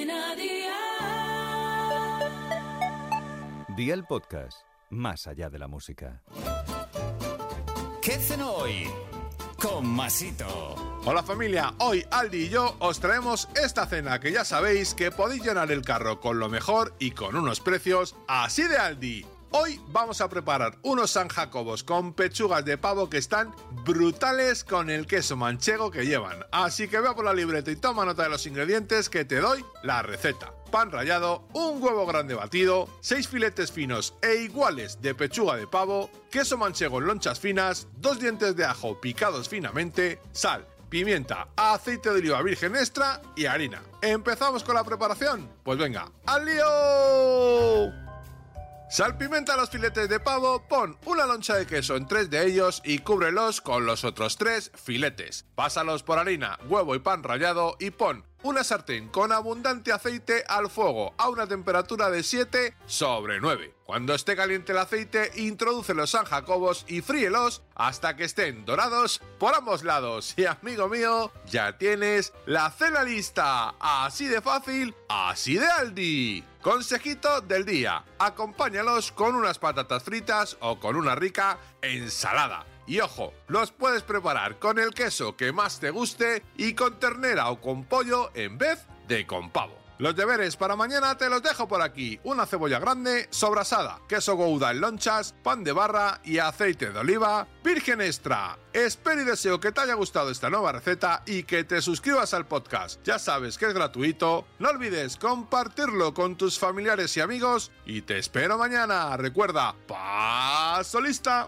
Cadena Dial. Día el podcast, más allá de la música. ¿Qué cenó hoy? Con Masito. Hola familia, hoy Aldi y yo os traemos esta cena que ya sabéis que podéis llenar el carro con lo mejor y con unos precios así de Aldi. Hoy vamos a preparar unos San Jacobos con pechugas de pavo que están brutales con el queso manchego que llevan. Así que vea por la libreta y toma nota de los ingredientes que te doy la receta. Pan rallado, un huevo grande batido, 6 filetes finos e iguales de pechuga de pavo, queso manchego en lonchas finas, dos dientes de ajo picados finamente, sal, pimienta, aceite de oliva virgen extra y harina. ¿Empezamos con la preparación? Pues venga, ¡al lío! Salpimenta los filetes de pavo, pon una loncha de queso en tres de ellos y cúbrelos con los otros tres filetes. Pásalos por harina, huevo y pan rallado y pon una sartén con abundante aceite al fuego a una temperatura de 7 sobre 9. Cuando esté caliente el aceite, introduce los San Jacobos y fríelos hasta que estén dorados por ambos lados. Y amigo mío, ya tienes la cena lista. Así de fácil, así de Aldi. Consejito del día, acompáñalos con unas patatas fritas o con una rica ensalada. Y ojo, los puedes preparar con el queso que más te guste y con ternera o con pollo en vez de con pavo. Los deberes para mañana te los dejo por aquí. Una cebolla grande, sobrasada, queso gouda en lonchas, pan de barra y aceite de oliva virgen extra. Espero y deseo que te haya gustado esta nueva receta y que te suscribas al podcast. Ya sabes que es gratuito. No olvides compartirlo con tus familiares y amigos y te espero mañana. Recuerda, paso lista.